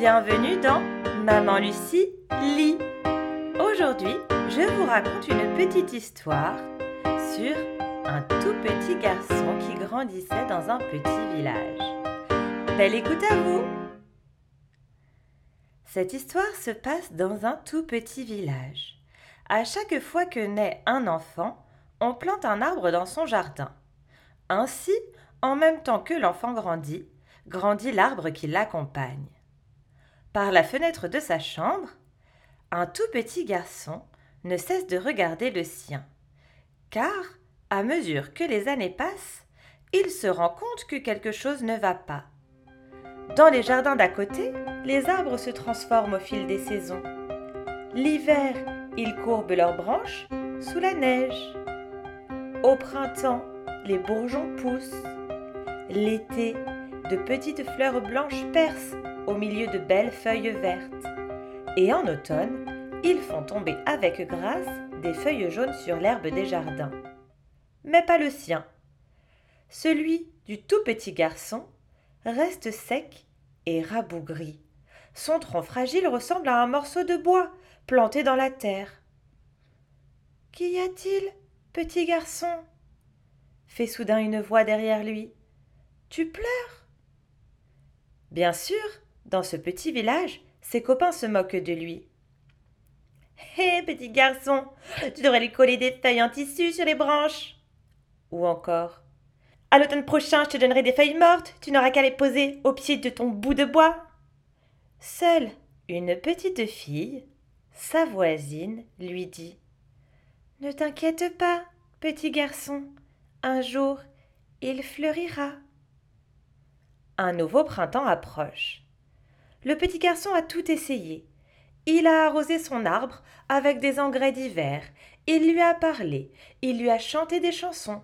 Bienvenue dans Maman Lucie lit. Aujourd'hui, je vous raconte une petite histoire sur un tout petit garçon qui grandissait dans un petit village. Belle écoute à vous Cette histoire se passe dans un tout petit village. À chaque fois que naît un enfant, on plante un arbre dans son jardin. Ainsi, en même temps que l'enfant grandit, grandit l'arbre qui l'accompagne. Par la fenêtre de sa chambre, un tout petit garçon ne cesse de regarder le sien, car, à mesure que les années passent, il se rend compte que quelque chose ne va pas. Dans les jardins d'à côté, les arbres se transforment au fil des saisons. L'hiver, ils courbent leurs branches sous la neige. Au printemps, les bourgeons poussent. L'été, de petites fleurs blanches percent au milieu de belles feuilles vertes. Et en automne, ils font tomber avec grâce des feuilles jaunes sur l'herbe des jardins. Mais pas le sien. Celui du tout petit garçon reste sec et rabougri. Son tronc fragile ressemble à un morceau de bois planté dans la terre. Qu'y a-t-il, petit garçon? fait soudain une voix derrière lui. Tu pleures? Bien sûr, dans ce petit village, ses copains se moquent de lui. Hé, petit garçon, tu devrais lui coller des feuilles en tissu sur les branches. Ou encore À l'automne prochain, je te donnerai des feuilles mortes, tu n'auras qu'à les poser au pied de ton bout de bois. Seule une petite fille, sa voisine, lui dit Ne t'inquiète pas, petit garçon, un jour il fleurira. Un nouveau printemps approche. Le petit garçon a tout essayé. Il a arrosé son arbre avec des engrais d'hiver, il lui a parlé, il lui a chanté des chansons,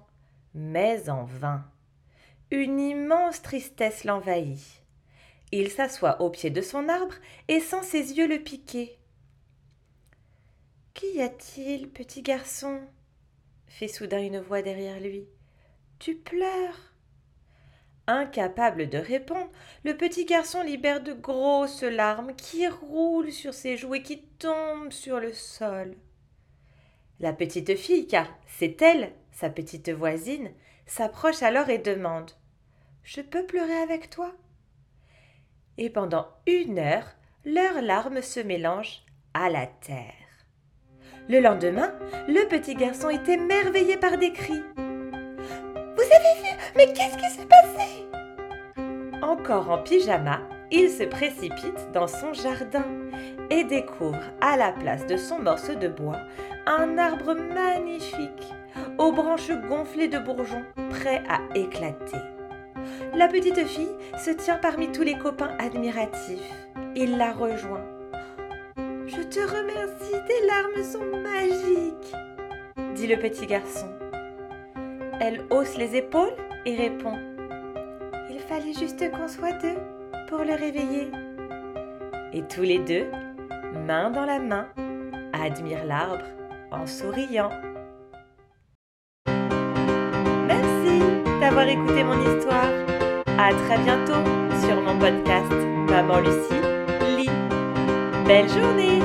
mais en vain. Une immense tristesse l'envahit. Il s'assoit au pied de son arbre et sent ses yeux le piquer. Qu'y a-t-il, petit garçon? fit soudain une voix derrière lui. Tu pleures? Incapable de répondre, le petit garçon libère de grosses larmes qui roulent sur ses joues et qui tombent sur le sol. La petite fille, car c'est elle, sa petite voisine, s'approche alors et demande Je peux pleurer avec toi? Et pendant une heure, leurs larmes se mélangent à la terre. Le lendemain, le petit garçon est émerveillé par des cris. Mais qu'est-ce qui s'est passé? Encore en pyjama, il se précipite dans son jardin et découvre à la place de son morceau de bois un arbre magnifique, aux branches gonflées de bourgeons, prêt à éclater. La petite fille se tient parmi tous les copains admiratifs. Il la rejoint. Je te remercie, tes larmes sont magiques, dit le petit garçon. Elle hausse les épaules et répond Il fallait juste qu'on soit deux pour le réveiller. Et tous les deux, main dans la main, admirent l'arbre en souriant. Merci d'avoir écouté mon histoire. À très bientôt sur mon podcast Maman Lucie lit. Belle journée